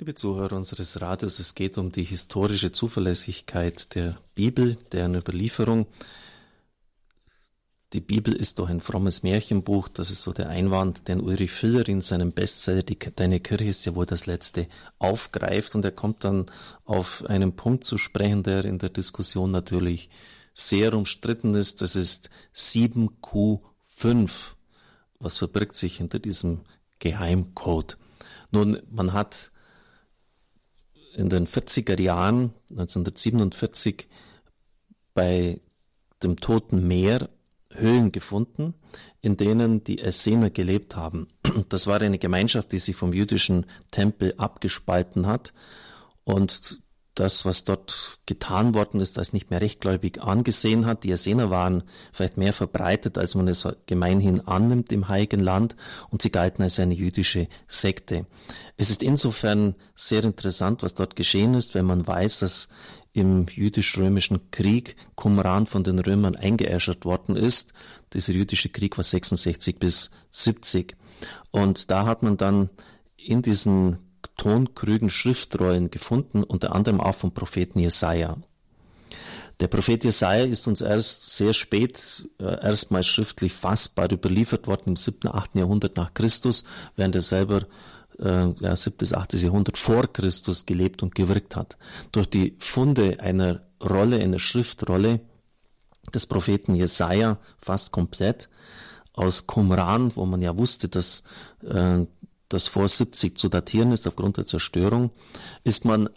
Liebe Zuhörer unseres Radios, es geht um die historische Zuverlässigkeit der Bibel, deren Überlieferung. Die Bibel ist doch ein frommes Märchenbuch, das ist so der Einwand, den Ulrich Filler in seinem Bestseller Deine Kirche ist ja wohl das letzte aufgreift und er kommt dann auf einen Punkt zu sprechen, der in der Diskussion natürlich sehr umstritten ist. Das ist 7Q5. Was verbirgt sich hinter diesem Geheimcode? Nun, man hat in den 40er Jahren, 1947, bei dem Toten Meer Höhlen gefunden, in denen die Essener gelebt haben. Das war eine Gemeinschaft, die sich vom jüdischen Tempel abgespalten hat und das, was dort getan worden ist, als nicht mehr rechtgläubig angesehen hat. Die Essener waren vielleicht mehr verbreitet, als man es gemeinhin annimmt im Heiligen Land und sie galten als eine jüdische Sekte. Es ist insofern sehr interessant, was dort geschehen ist, wenn man weiß, dass im jüdisch-römischen Krieg Qumran von den Römern eingeäschert worden ist. Dieser jüdische Krieg war 66 bis 70. Und da hat man dann in diesen Tonkrügen Schriftrollen gefunden, unter anderem auch vom Propheten Jesaja. Der Prophet Jesaja ist uns erst sehr spät äh, erstmals schriftlich fassbar überliefert worden im 7., 8. Jahrhundert nach Christus, während er selber äh, ja, 7. bis 8. Jahrhundert vor Christus gelebt und gewirkt hat. Durch die Funde einer Rolle, einer Schriftrolle des Propheten Jesaja fast komplett aus Qumran, wo man ja wusste, dass äh, das vor 70 zu datieren ist aufgrund der Zerstörung, ist man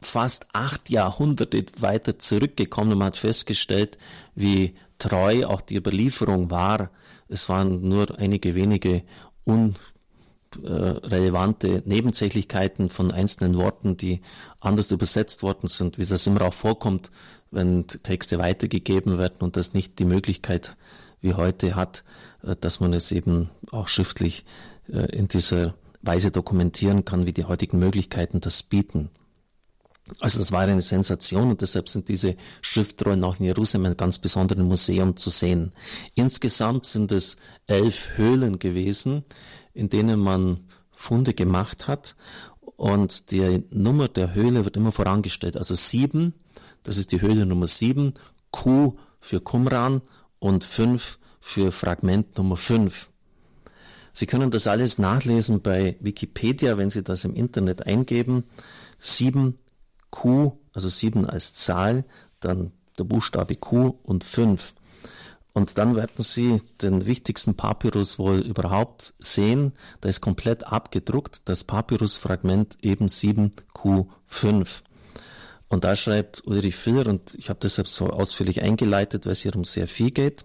fast acht Jahrhunderte weiter zurückgekommen und man hat festgestellt, wie treu auch die Überlieferung war. Es waren nur einige wenige unrelevante Nebensächlichkeiten von einzelnen Worten, die anders übersetzt worden sind, wie das immer auch vorkommt, wenn Texte weitergegeben werden und das nicht die Möglichkeit wie heute hat, äh, dass man es eben auch schriftlich äh, in dieser Weise dokumentieren kann, wie die heutigen Möglichkeiten das bieten. Also das war eine Sensation und deshalb sind diese Schriftrollen auch in Jerusalem in einem ganz besonderen Museum zu sehen. Insgesamt sind es elf Höhlen gewesen, in denen man Funde gemacht hat und die Nummer der Höhle wird immer vorangestellt. Also sieben, das ist die Höhle Nummer sieben, Q für Qumran und fünf für Fragment Nummer fünf. Sie können das alles nachlesen bei Wikipedia, wenn Sie das im Internet eingeben. 7Q, also 7 als Zahl, dann der Buchstabe Q und 5. Und dann werden Sie den wichtigsten Papyrus wohl überhaupt sehen. Da ist komplett abgedruckt, das Papyrusfragment eben 7Q5. Und da schreibt Ulrich Filler, und ich habe deshalb so ausführlich eingeleitet, weil es hier um sehr viel geht,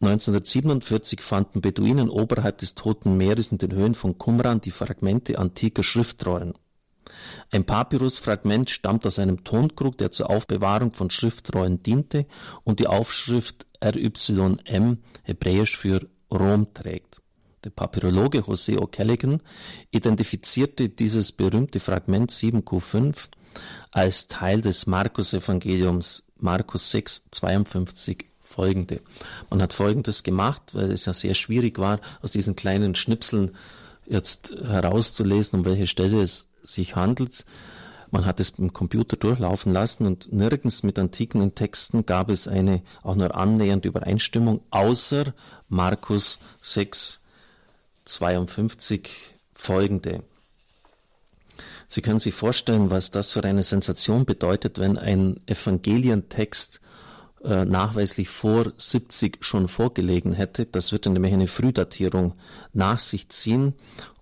1947 fanden Beduinen oberhalb des Toten Meeres in den Höhen von Qumran die Fragmente antiker Schriftrollen. Ein Papyrusfragment stammt aus einem Tonkrug, der zur Aufbewahrung von Schriftrollen diente und die Aufschrift RYM, hebräisch für Rom, trägt. Der Papyrologe José O'Callaghan identifizierte dieses berühmte Fragment 7Q5 als Teil des Markus-Evangeliums Markus 6, 52 folgende. Man hat folgendes gemacht, weil es ja sehr schwierig war, aus diesen kleinen Schnipseln jetzt herauszulesen, um welche Stelle es sich handelt. Man hat es im Computer durchlaufen lassen und nirgends mit antiken Texten gab es eine auch nur annähernde Übereinstimmung, außer Markus 6, 52 folgende. Sie können sich vorstellen, was das für eine Sensation bedeutet, wenn ein Evangelientext äh, nachweislich vor 70 schon vorgelegen hätte. Das wird nämlich eine Frühdatierung nach sich ziehen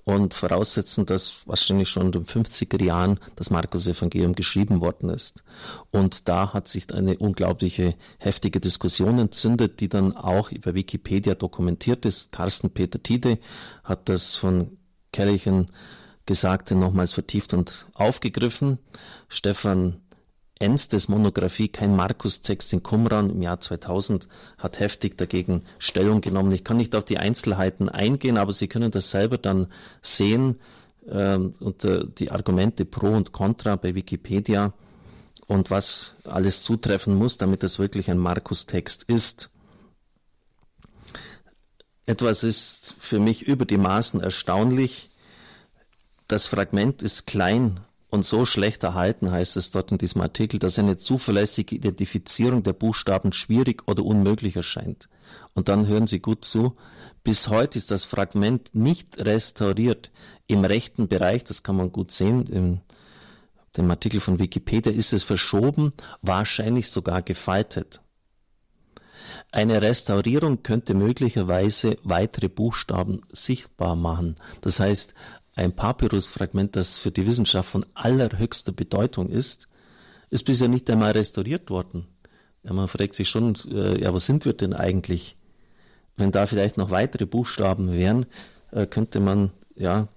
und voraussetzen, dass wahrscheinlich schon in den 50er Jahren das Markus-Evangelium geschrieben worden ist. Und da hat sich eine unglaubliche heftige Diskussion entzündet, die dann auch über Wikipedia dokumentiert ist. Carsten Peter Tide hat das von Kellichen Gesagte nochmals vertieft und aufgegriffen. Stefan Enstes Monographie Kein Markus-Text in Qumran im Jahr 2000 hat heftig dagegen Stellung genommen. Ich kann nicht auf die Einzelheiten eingehen, aber Sie können das selber dann sehen äh, unter die Argumente pro und contra bei Wikipedia und was alles zutreffen muss, damit es wirklich ein Markus-Text ist. Etwas ist für mich über die Maßen erstaunlich. Das Fragment ist klein und so schlecht erhalten, heißt es dort in diesem Artikel, dass eine zuverlässige Identifizierung der Buchstaben schwierig oder unmöglich erscheint. Und dann hören Sie gut zu. Bis heute ist das Fragment nicht restauriert. Im rechten Bereich, das kann man gut sehen, im dem Artikel von Wikipedia ist es verschoben, wahrscheinlich sogar gefaltet. Eine Restaurierung könnte möglicherweise weitere Buchstaben sichtbar machen. Das heißt, ein Papyrusfragment, das für die Wissenschaft von allerhöchster Bedeutung ist, ist bisher nicht einmal restauriert worden. Ja, man fragt sich schon, äh, ja, was sind wir denn eigentlich? Wenn da vielleicht noch weitere Buchstaben wären, äh, könnte man ja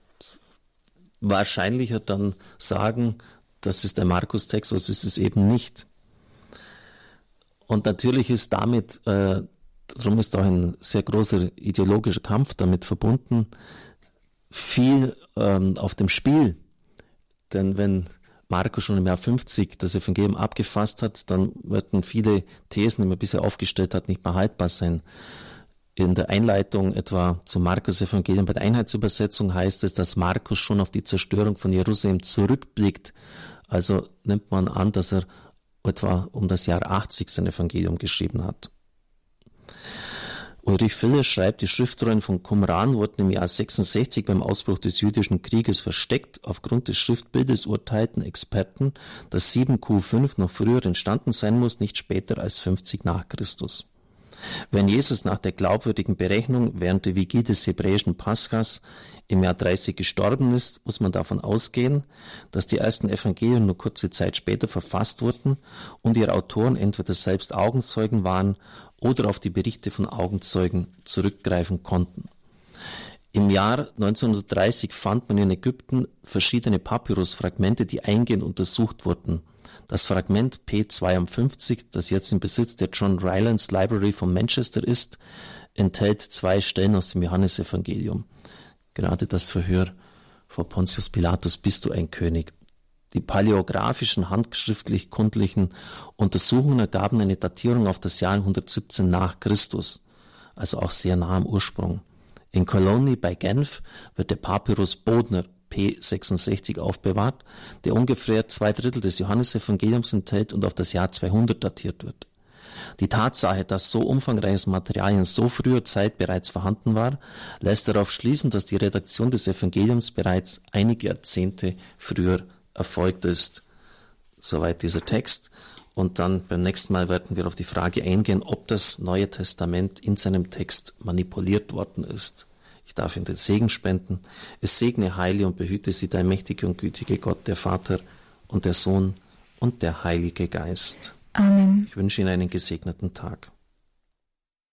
wahrscheinlicher dann sagen, das ist der Markus-Text, was ist es eben nicht. Und natürlich ist damit, äh, darum ist auch ein sehr großer ideologischer Kampf damit verbunden, viel ähm, auf dem Spiel. Denn wenn Markus schon im Jahr 50 das Evangelium abgefasst hat, dann würden viele Thesen, die man bisher aufgestellt hat, nicht mehr haltbar sein. In der Einleitung etwa zum Markus-Evangelium bei der Einheitsübersetzung heißt es, dass Markus schon auf die Zerstörung von Jerusalem zurückblickt. Also nimmt man an, dass er etwa um das Jahr 80 sein Evangelium geschrieben hat. Ulrich Filler schreibt, die Schriftrollen von Qumran wurden im Jahr 66 beim Ausbruch des jüdischen Krieges versteckt. Aufgrund des Schriftbildes urteilten Experten, dass 7Q5 noch früher entstanden sein muss, nicht später als 50 nach Christus. Wenn Jesus nach der glaubwürdigen Berechnung während der Vigie des hebräischen Paschas im Jahr 30 gestorben ist, muss man davon ausgehen, dass die ersten Evangelien nur kurze Zeit später verfasst wurden und ihre Autoren entweder selbst Augenzeugen waren oder auf die Berichte von Augenzeugen zurückgreifen konnten. Im Jahr 1930 fand man in Ägypten verschiedene Papyrusfragmente, die eingehend untersucht wurden. Das Fragment P52, das jetzt im Besitz der John Rylands Library von Manchester ist, enthält zwei Stellen aus dem Johannesevangelium. Gerade das Verhör vor Pontius Pilatus, bist du ein König? Die paläographischen, handschriftlich kundlichen Untersuchungen ergaben eine Datierung auf das Jahr 117 nach Christus, also auch sehr nah am Ursprung. In Colony bei Genf wird der Papyrus Bodner P66 aufbewahrt, der ungefähr zwei Drittel des Johannesevangeliums enthält und auf das Jahr 200 datiert wird. Die Tatsache, dass so umfangreiches Material in so früher Zeit bereits vorhanden war, lässt darauf schließen, dass die Redaktion des Evangeliums bereits einige Jahrzehnte früher erfolgt ist. Soweit dieser Text. Und dann beim nächsten Mal werden wir auf die Frage eingehen, ob das Neue Testament in seinem Text manipuliert worden ist. Ich darf Ihnen den Segen spenden. Es segne, heile und behüte Sie, dein mächtiger und gütige Gott, der Vater und der Sohn und der Heilige Geist. Amen. Ich wünsche Ihnen einen gesegneten Tag.